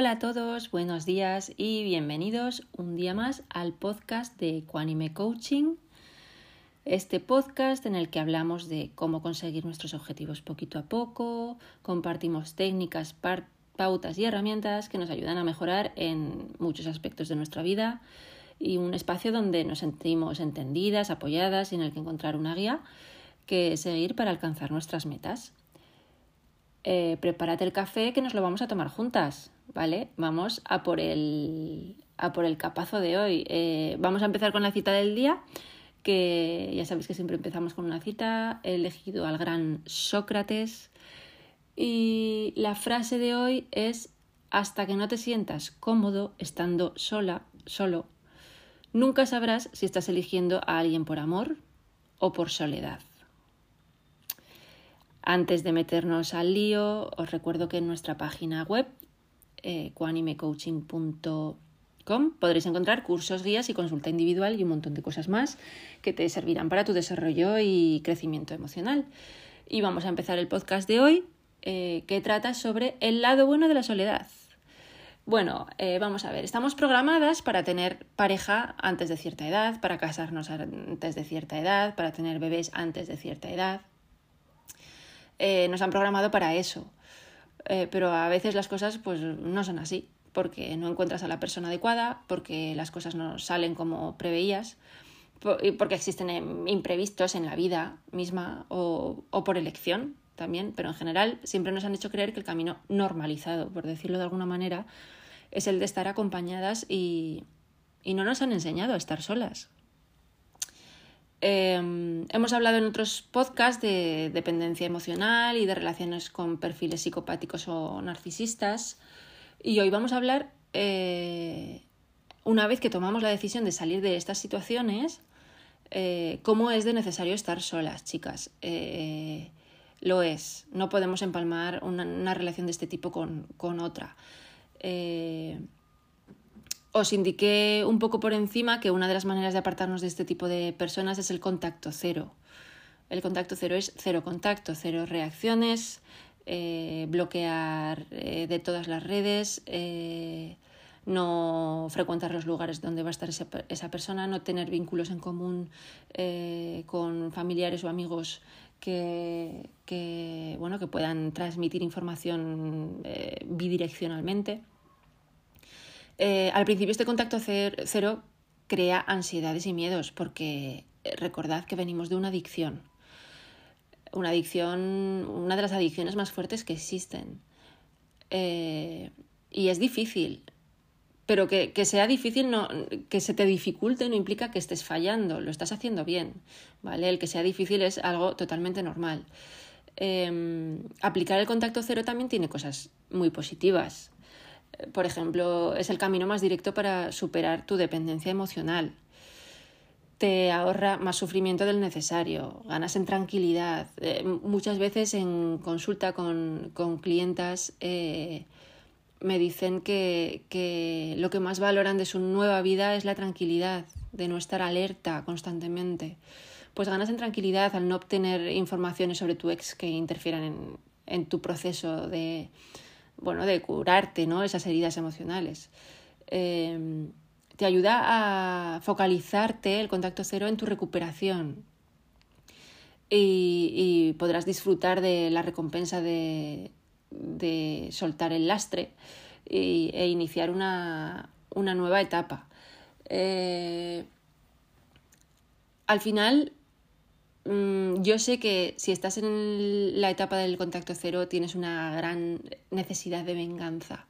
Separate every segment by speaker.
Speaker 1: Hola a todos, buenos días y bienvenidos un día más al podcast de Equanime Coaching. Este podcast en el que hablamos de cómo conseguir nuestros objetivos poquito a poco, compartimos técnicas, pautas y herramientas que nos ayudan a mejorar en muchos aspectos de nuestra vida y un espacio donde nos sentimos entendidas, apoyadas y en el que encontrar una guía que seguir para alcanzar nuestras metas. Eh, prepárate el café que nos lo vamos a tomar juntas. ¿Vale? Vamos a por el, a por el capazo de hoy. Eh, vamos a empezar con la cita del día, que ya sabéis que siempre empezamos con una cita. He elegido al gran Sócrates. Y la frase de hoy es, hasta que no te sientas cómodo estando sola, solo, nunca sabrás si estás eligiendo a alguien por amor o por soledad. Antes de meternos al lío, os recuerdo que en nuestra página web eh, podréis encontrar cursos, guías y consulta individual y un montón de cosas más que te servirán para tu desarrollo y crecimiento emocional. Y vamos a empezar el podcast de hoy eh, que trata sobre el lado bueno de la soledad. Bueno, eh, vamos a ver, estamos programadas para tener pareja antes de cierta edad, para casarnos antes de cierta edad, para tener bebés antes de cierta edad. Eh, nos han programado para eso. Eh, pero a veces las cosas pues no son así, porque no encuentras a la persona adecuada, porque las cosas no salen como preveías, porque existen em, imprevistos en la vida misma o, o por elección también, pero en general siempre nos han hecho creer que el camino normalizado, por decirlo de alguna manera, es el de estar acompañadas y, y no nos han enseñado a estar solas. Em, hemos hablado en otros podcasts de dependencia emocional y de relaciones con perfiles psicopáticos o narcisistas. Y hoy vamos a hablar, eh, una vez que tomamos la decisión de salir de estas situaciones, eh, cómo es de necesario estar solas, chicas. Eh, lo es. No podemos empalmar una, relación de este tipo con, con otra os indiqué un poco por encima que una de las maneras de apartarnos de este tipo de personas es el contacto cero. El contacto cero es cero contacto, cero reacciones, eh, bloquear eh, de todas las redes, eh, no frecuentar los lugares donde va a estar esa, persona, no tener vínculos en común con familiares o amigos que, que, bueno, que puedan transmitir información bidireccionalmente. Eh, al principio este contacto cero crea ansiedades y miedos porque eh, recordad que venimos de una adicción. Una adicción, una de las adicciones más fuertes que existen. Eh, y es difícil. Pero que, sea difícil, no, que se te dificulte no implica que estés fallando, lo estás haciendo bien. ¿vale? El que sea difícil es algo totalmente normal. Em, aplicar el contacto cero también tiene cosas muy positivas por ejemplo, es el camino más directo para superar tu dependencia emocional. Te ahorra más sufrimiento del necesario, ganas en tranquilidad. Eh, muchas veces en consulta con, con clientas eh, me dicen que, que lo que más valoran de su nueva vida es la tranquilidad, de no estar alerta constantemente. Pues ganas en tranquilidad al no obtener informaciones sobre tu ex que interfieran en, en tu proceso de, bueno, de curarte ¿no? esas heridas emocionales. Em, te ayuda a focalizarte el contacto cero en tu recuperación y, podrás disfrutar de la recompensa de, soltar el lastre e iniciar una, nueva etapa. Eh, al final Mm, yo sé que si estás en la etapa del contacto cero tienes una gran necesidad de venganza.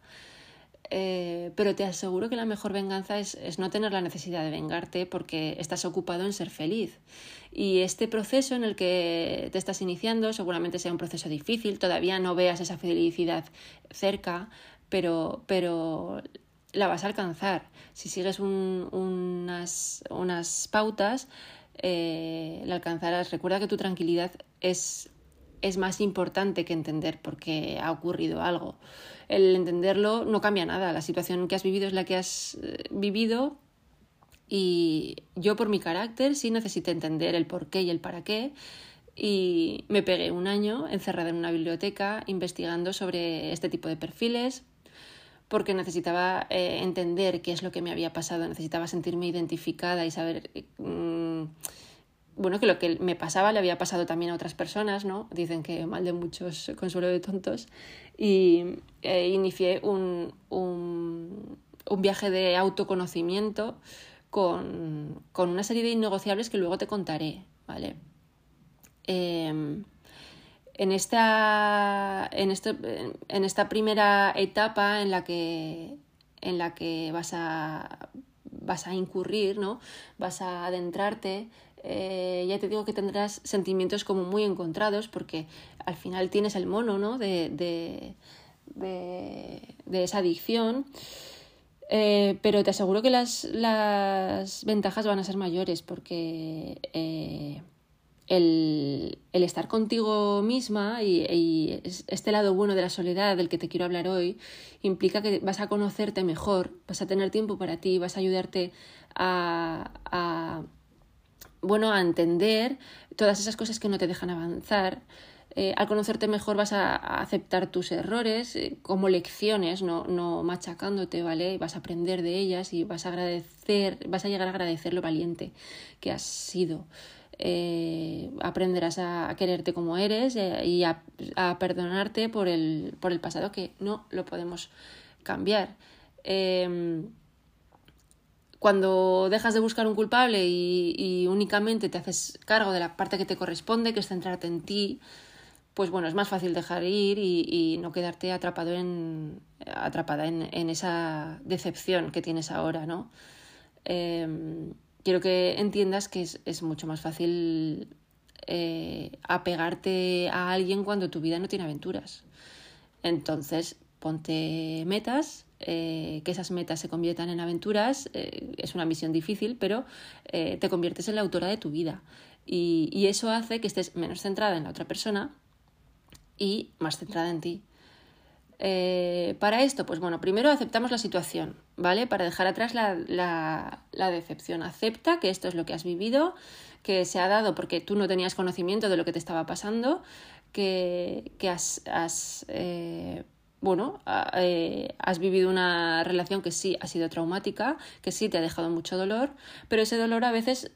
Speaker 1: Eh, pero te aseguro que la mejor venganza es, no tener la necesidad de vengarte porque estás ocupado en ser feliz. Y este proceso en el que te estás iniciando seguramente sea un proceso difícil, todavía no veas esa felicidad cerca, pero, pero la vas a alcanzar. Si sigues unas, unas pautas, eh, la alcanzarás. Recuerda que tu tranquilidad es, es más importante que entender por qué ha ocurrido algo. El entenderlo no cambia nada. La situación que has vivido es la que has eh, vivido y yo por mi carácter sí necesité entender el por qué y el para qué y me pegué un año encerrada en una biblioteca investigando sobre este tipo de perfiles porque necesitaba eh, entender qué es lo que me había pasado, necesitaba sentirme identificada y saber, mm, bueno, que lo que me pasaba le había pasado también a otras personas, ¿no? Dicen que mal de muchos consuelo de tontos. Y eh, inicié un, un, un, viaje de autoconocimiento con, con, una serie de innegociables que luego te contaré, ¿vale? Eh, en esta, en, en esta primera etapa en la que, en la que vas, a, vas a incurrir, ¿no? vas a adentrarte, eh, ya te digo que tendrás sentimientos como muy encontrados porque al final tienes el mono ¿no? de, de, de, esa adicción. Eh, pero te aseguro que las, las, ventajas van a ser mayores porque eh, el, el estar contigo misma y, este lado bueno de la soledad del que te quiero hablar hoy implica que vas a conocerte mejor, vas a tener tiempo para ti, vas a ayudarte a, a bueno, a entender todas esas cosas que no te dejan avanzar. Eh, al conocerte mejor vas a, aceptar tus errores eh, como lecciones, no, no machacándote, ¿vale? Vas a aprender de ellas y vas a agradecer, vas a llegar a agradecer lo valiente que has sido. Eh, aprenderás a, quererte como eres eh, y a, perdonarte por el, por el pasado que no lo podemos cambiar. Em, cuando dejas de buscar un culpable y, únicamente te haces cargo de la parte que te corresponde, que es centrarte en ti, pues bueno, es más fácil dejar ir y, no quedarte atrapado en, atrapada en, en, esa decepción que tienes ahora, ¿no? Quiero que entiendas que es, mucho más fácil eh, apegarte a alguien cuando tu vida no tiene aventuras. Entonces, ponte metas, eh, que esas metas se conviertan en aventuras. Eh, es una misión difícil, pero te conviertes en la autora de tu vida. y eso hace que estés menos centrada en la otra persona y más centrada en ti. Eh, para esto, pues bueno, primero aceptamos la situación, ¿vale? Para dejar atrás la, la, decepción. Acepta que esto es lo que has vivido, que se ha dado porque tú no tenías conocimiento de lo que te estaba pasando, que, has, has eh, bueno, eh, has vivido una relación que sí ha sido traumática, que sí te ha dejado mucho dolor, pero ese dolor a veces,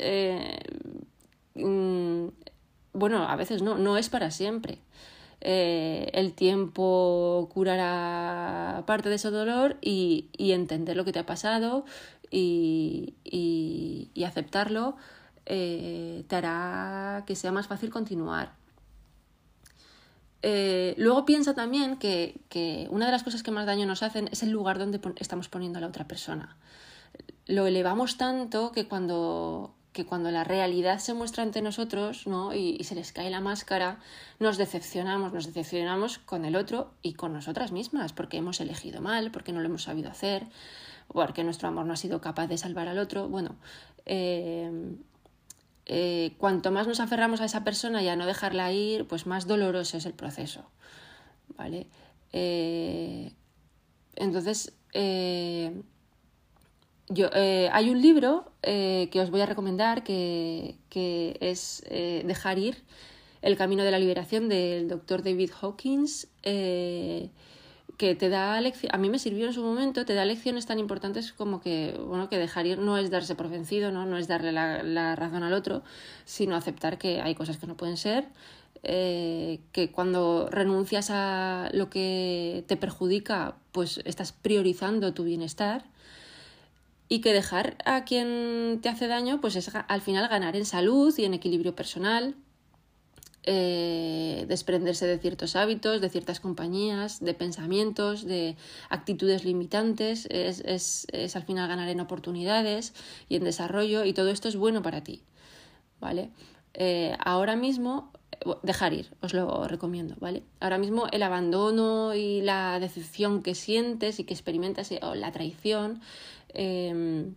Speaker 1: mm, bueno, a veces no, no es para siempre. Eh, el tiempo curará parte de ese dolor y, entender lo que te ha pasado y, aceptarlo eh, te hará que sea más fácil continuar. Eh, luego piensa también que, que, una de las cosas que más daño nos hacen es el lugar donde estamos poniendo a la otra persona. Lo elevamos tanto que cuando que cuando la realidad se muestra ante nosotros ¿no? y, se les cae la máscara, nos decepcionamos, nos decepcionamos con el otro y con nosotras mismas, porque hemos elegido mal, porque no lo hemos sabido hacer, porque nuestro amor no ha sido capaz de salvar al otro. Bueno, eh, eh, cuanto más nos aferramos a esa persona y a no dejarla ir, pues más doloroso es el proceso. ¿Vale? Eh, entonces, yo, eh, hay un libro eh, que os voy a recomendar que, que es eh, Dejar ir, El camino de la liberación del doctor David Hawkins, que te da lecciones, a mí me sirvió en su momento, te da lecciones tan importantes como que, bueno, que dejar ir no es darse por vencido, no, no es darle la, la razón al otro, sino aceptar que hay cosas que no pueden ser, que cuando renuncias a lo que te perjudica, pues estás priorizando tu bienestar y que dejar a quien te hace daño pues es al final ganar en salud y en equilibrio personal, eh, desprenderse de ciertos hábitos, de ciertas compañías, de pensamientos, de actitudes limitantes, es, es, es, al final ganar en oportunidades y en desarrollo y todo esto es bueno para ti, ¿vale? Eh, ahora mismo dejar ir, os lo recomiendo, ¿vale? Ahora mismo el abandono y la decepción que sientes y que experimentas o la traición Em,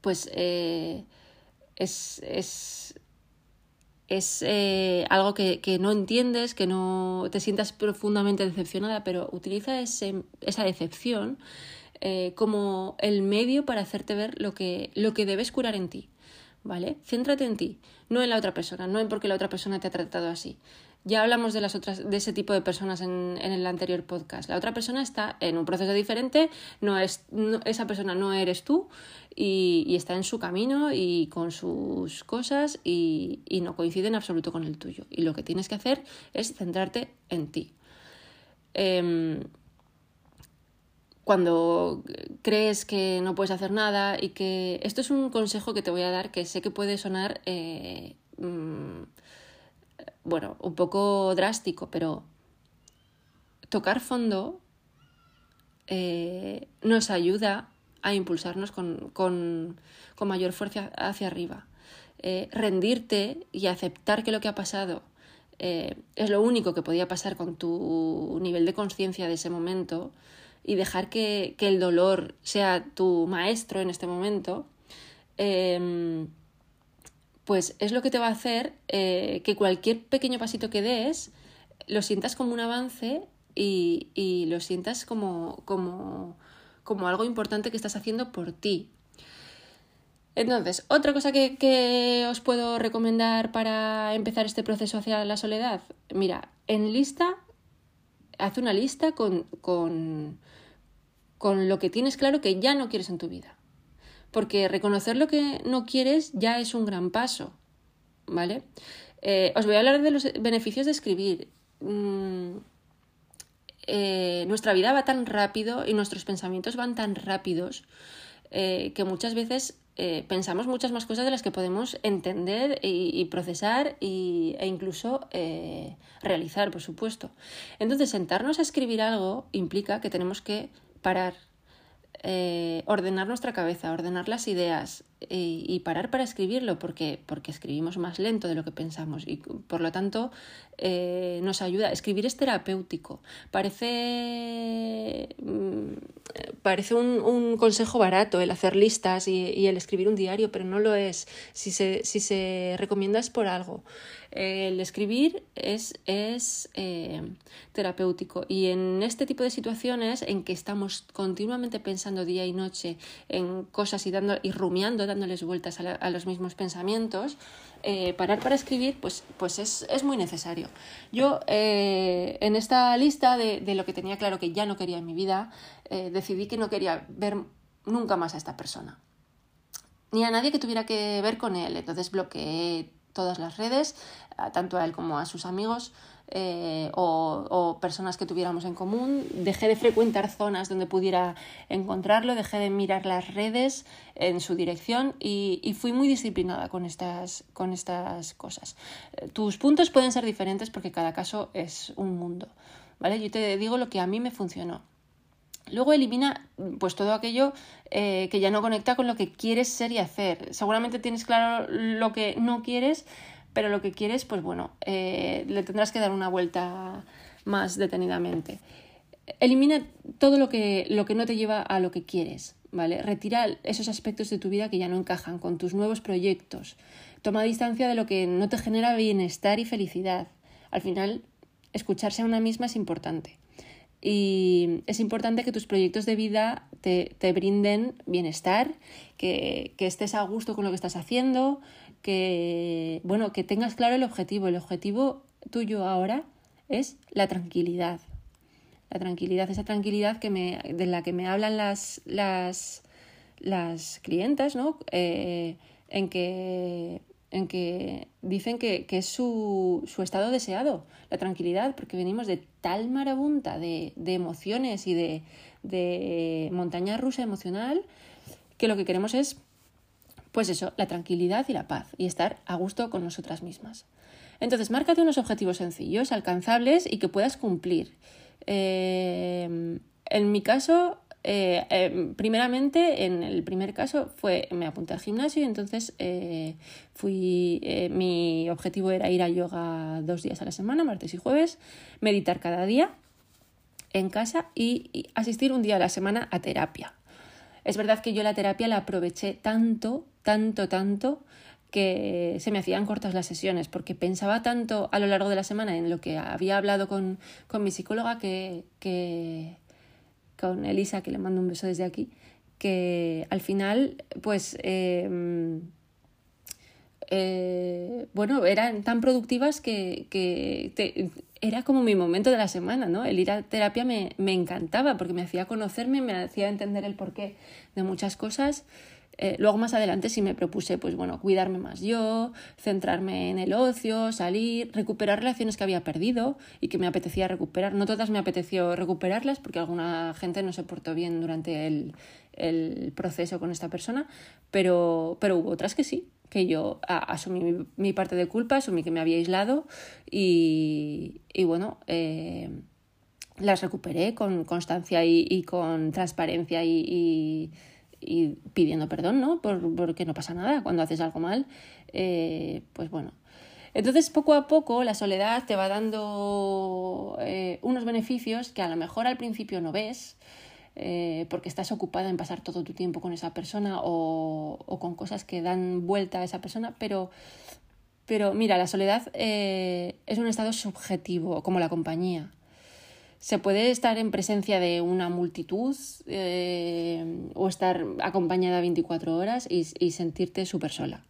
Speaker 1: pues eh, es, es, es eh, algo que, que, no entiendes, que no te sientas profundamente decepcionada, pero utiliza ese, esa decepción eh, como el medio para hacerte ver lo que, lo que debes curar en ti. ¿Vale? Céntrate en ti, no en la otra persona, no en porque la otra persona te ha tratado así. Ya hablamos de las otras, de ese tipo de personas en, en el anterior podcast. La otra persona está en un proceso diferente, no es, esa persona no eres tú y, y, está en su camino y con sus cosas y, y no coincide en absoluto con el tuyo. Y lo que tienes que hacer es centrarte en ti. Eh, cuando crees que no puedes hacer nada y que esto es un consejo que te voy a dar que sé que puede sonar eh, mm, bueno, un poco drástico, pero tocar fondo eh, nos ayuda a impulsarnos con, con, con mayor fuerza hacia arriba. Eh, rendirte y aceptar que lo que ha pasado eh, es lo único que podía pasar con tu nivel de conciencia de ese momento y dejar que, que, el dolor sea tu maestro en este momento, pues es lo que te va a hacer eh, que cualquier pequeño pasito que des lo sientas como un avance y, y lo sientas como, como, como, algo importante que estás haciendo por ti. Entonces, otra cosa que, que, os puedo recomendar para empezar este proceso hacia la soledad, mira, en lista, haz una lista con, con, con lo que tienes claro que ya no quieres en tu vida porque reconocer lo que no quieres ya es un gran paso, ¿vale? Eh, os voy a hablar de los beneficios de escribir. Mm, eh, nuestra vida va tan rápido y nuestros pensamientos van tan rápidos eh, que muchas veces pensamos muchas más cosas de las que podemos entender y, procesar e incluso realizar, por supuesto. Entonces, sentarnos a escribir algo implica que tenemos que parar, eh, ordenar nuestra cabeza, ordenar las ideas y, parar para escribirlo porque, porque escribimos más lento de lo que pensamos y por lo tanto eh, nos ayuda. Escribir es terapéutico. Parece, mm, parece un, un, consejo barato el hacer listas y, el escribir un diario, pero no lo es. Si se, si se recomienda es por algo. El escribir es, es eh, terapéutico y en este tipo de situaciones en que estamos continuamente pensando día y noche en cosas y, dando, y rumiando, dándoles vueltas a, a los mismos pensamientos, eh, parar para escribir pues, pues es, es muy necesario. Yo eh, en esta lista de, de, lo que tenía claro que ya no quería en mi vida, eh, decidí que no quería ver nunca más a esta persona. Ni a nadie que tuviera que ver con él. Entonces bloqueé todas las redes, tanto a él como a sus amigos eh, o, personas que tuviéramos en común. Dejé de frecuentar zonas donde pudiera encontrarlo, dejé de mirar las redes en su dirección y, fui muy disciplinada con estas, con estas cosas. Tus puntos pueden ser diferentes porque cada caso es un mundo. ¿vale? Yo te digo lo que a mí me funcionó. Luego elimina pues todo aquello eh, que ya no conecta con lo que quieres ser y hacer. Seguramente tienes claro lo que no quieres, pero lo que quieres, pues bueno, eh, le tendrás que dar una vuelta más detenidamente. Elimina todo lo que, lo que no te lleva a lo que quieres, ¿vale? Retira esos aspectos de tu vida que ya no encajan con tus nuevos proyectos. Toma distancia de lo que no te genera bienestar y felicidad. Al final, escucharse a una misma es importante. Y es importante que tus proyectos de vida te, te brinden bienestar, que, que, estés a gusto con lo que estás haciendo, que, bueno, que tengas claro el objetivo. El objetivo tuyo ahora es la tranquilidad. La tranquilidad, esa tranquilidad que me, de la que me hablan las, las, las clientas, ¿no? Eh, en que en que dicen que, que es su, su, estado deseado, la tranquilidad, porque venimos de tal marabunta de, de emociones y de, de, montaña rusa emocional que lo que queremos es, pues eso, la tranquilidad y la paz y estar a gusto con nosotras mismas. Entonces, márcate unos objetivos sencillos, alcanzables y que puedas cumplir. Eh, en mi caso, eh, eh, primeramente, en el primer caso fue, me apunté al gimnasio y entonces fui, mi objetivo era ir a yoga dos días a la semana, martes y jueves, meditar cada día en casa y asistir un día a la semana a terapia. Es verdad que yo la terapia la aproveché tanto, tanto, tanto, que se me hacían cortas las sesiones, porque pensaba tanto a lo largo de la semana en lo que había hablado con, con mi psicóloga que, que, con Elisa, que le mando un beso desde aquí, que al final, pues, eh, eh, bueno, eran tan productivas que, que era como mi momento de la semana, ¿no? El ir a terapia me, me encantaba porque me hacía conocerme, me hacía entender el porqué de muchas cosas eh, luego más adelante sí me propuse, pues bueno, cuidarme más yo, centrarme en el ocio, salir, recuperar relaciones que había perdido y que me apetecía recuperar. No todas me apeteció recuperarlas porque alguna gente no se portó bien durante el, el proceso con esta persona, pero, pero hubo otras que sí, que yo asumí mi, parte de culpa, asumí que me había aislado y, bueno, eh, las recuperé con constancia y, con transparencia y y pidiendo perdón, ¿no? Por, porque no pasa nada cuando haces algo mal. Eh, pues bueno. Entonces, poco a poco, la soledad te va dando eh, unos beneficios que a lo mejor al principio no ves, eh, porque estás ocupada en pasar todo tu tiempo con esa persona o, con cosas que dan vuelta a esa persona, pero, pero mira, la soledad es un estado subjetivo, como la compañía se puede estar en presencia de una multitud eh, o estar acompañada 24 horas y, sentirte súper sola.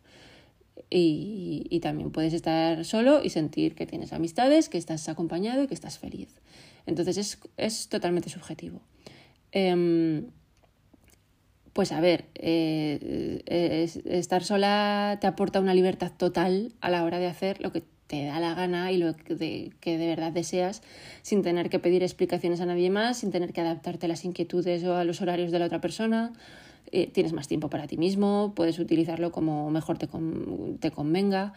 Speaker 1: Y, también puedes estar solo y sentir que tienes amistades, que estás acompañado y que estás feliz. Entonces es, totalmente subjetivo. Em, pues a ver, eh, estar sola te aporta una libertad total a la hora de hacer lo que te da la gana y lo que de, verdad deseas, sin tener que pedir explicaciones a nadie más, sin tener que adaptarte a las inquietudes o a los horarios de la otra persona. Eh, tienes más tiempo para ti mismo, puedes utilizarlo como mejor te, te convenga.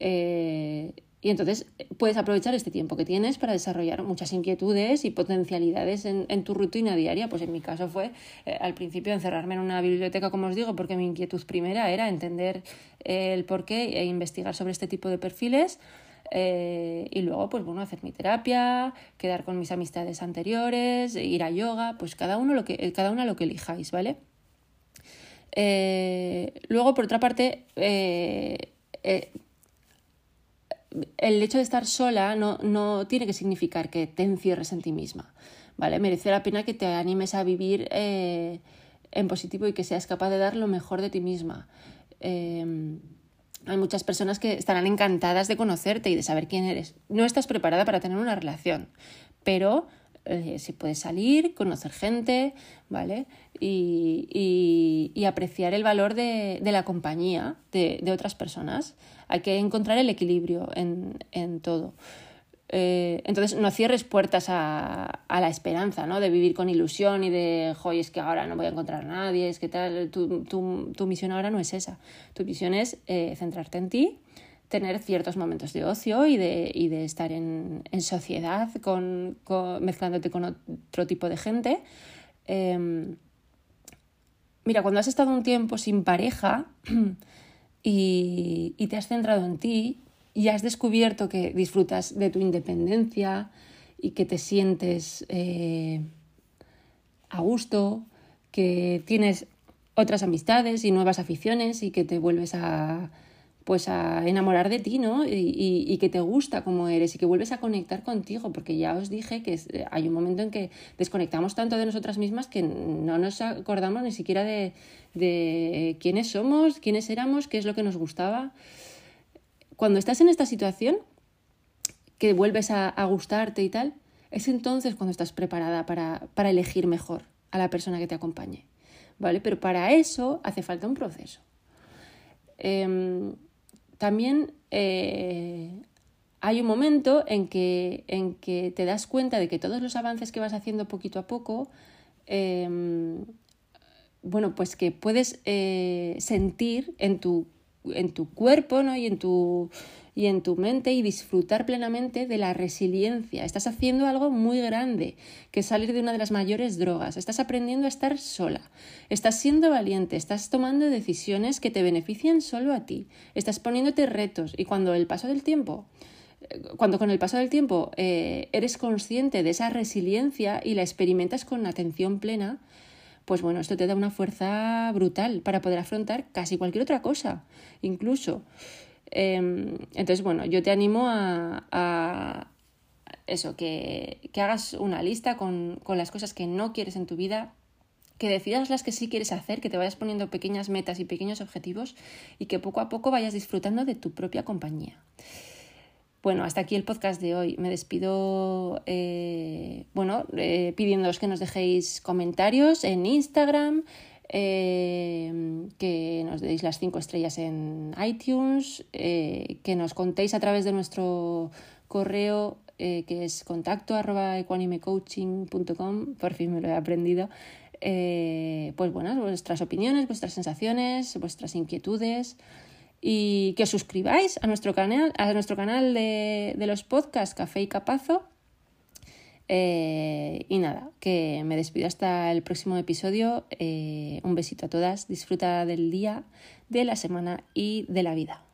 Speaker 1: Eh, y entonces puedes aprovechar este tiempo que tienes para desarrollar muchas inquietudes y potencialidades en, en tu rutina diaria. Pues en mi caso fue eh, al principio encerrarme en una biblioteca, como os digo, porque mi inquietud primera era entender eh, el porqué e investigar sobre este tipo de perfiles. Eh, y luego, pues bueno, hacer mi terapia, quedar con mis amistades anteriores, ir a yoga, pues cada uno lo que, cada una lo que elijáis, ¿vale? luego, por otra parte, el hecho de estar sola no, no, tiene que significar que te encierres en ti misma, ¿vale? Merece la pena que te animes a vivir eh, en positivo y que seas capaz de dar lo mejor de ti misma. Em, hay muchas personas que estarán encantadas de conocerte y de saber quién eres. No estás preparada para tener una relación, pero eh, si puedes salir, conocer gente, ¿vale? Y, y, apreciar el valor de, de la compañía de, de, otras personas. Hay que encontrar el equilibrio en, en todo. Eh, entonces, no cierres puertas a, a, la esperanza, ¿no? De vivir con ilusión y de, joy, es que ahora no voy a encontrar a nadie, es que tal, tu, tu, tu misión ahora no es esa. Tu misión es eh, centrarte en ti, tener ciertos momentos de ocio y de, y de estar en, en sociedad, con, mezclándote con otro tipo de gente. Eh, mira, cuando has estado un tiempo sin pareja y, y, te has centrado en ti y has descubierto que disfrutas de tu independencia y que te sientes eh, a gusto, que tienes otras amistades y nuevas aficiones y que te vuelves a, pues a enamorar de ti, ¿no? Y, que te gusta como eres y que vuelves a conectar contigo, porque ya os dije que eh, hay un momento en que desconectamos tanto de nosotras mismas que no nos acordamos ni siquiera de, quiénes somos, quiénes éramos, qué es lo que nos gustaba. Cuando estás en esta situación, que vuelves a, a gustarte y tal, es entonces cuando estás preparada para, para elegir mejor a la persona que te acompañe. ¿Vale? Pero para eso hace falta un proceso. Eh, también eh, hay un momento en que, en que te das cuenta de que todos los avances que vas haciendo poquito a poco, em, bueno, pues que puedes eh, sentir en tu, en tu cuerpo ¿no? y en tu y en tu mente y disfrutar plenamente de la resiliencia. Estás haciendo algo muy grande, que es salir de una de las mayores drogas. Estás aprendiendo a estar sola. Estás siendo valiente, estás tomando decisiones que te benefician solo a ti. Estás poniéndote retos y cuando el paso del tiempo cuando con el paso del tiempo eh, eres consciente de esa resiliencia y la experimentas con atención plena, pues bueno, esto te da una fuerza brutal para poder afrontar casi cualquier otra cosa, incluso. Em, entonces, bueno, yo te animo a, eso, que, hagas una lista con, las cosas que no quieres en tu vida que decidas las que sí quieres hacer, que te vayas poniendo pequeñas metas y pequeños objetivos y que poco a poco vayas disfrutando de tu propia compañía. Bueno, hasta aquí el podcast de hoy. Me despido, eh, bueno, eh, pidiéndoos que nos dejéis comentarios en Instagram, eh, que nos deis las cinco estrellas en iTunes, que nos contéis a través de nuestro correo que es contacto arroba equanimecoaching.com, por fin me lo he aprendido. pues bueno, vuestras opiniones, vuestras sensaciones, vuestras inquietudes y que os suscribáis a nuestro canal, a nuestro canal de, los podcasts Café y Capazo. Eh, y nada, que me despido hasta el próximo episodio. Eh, un besito a todas, disfruta del día, de la semana y de la vida.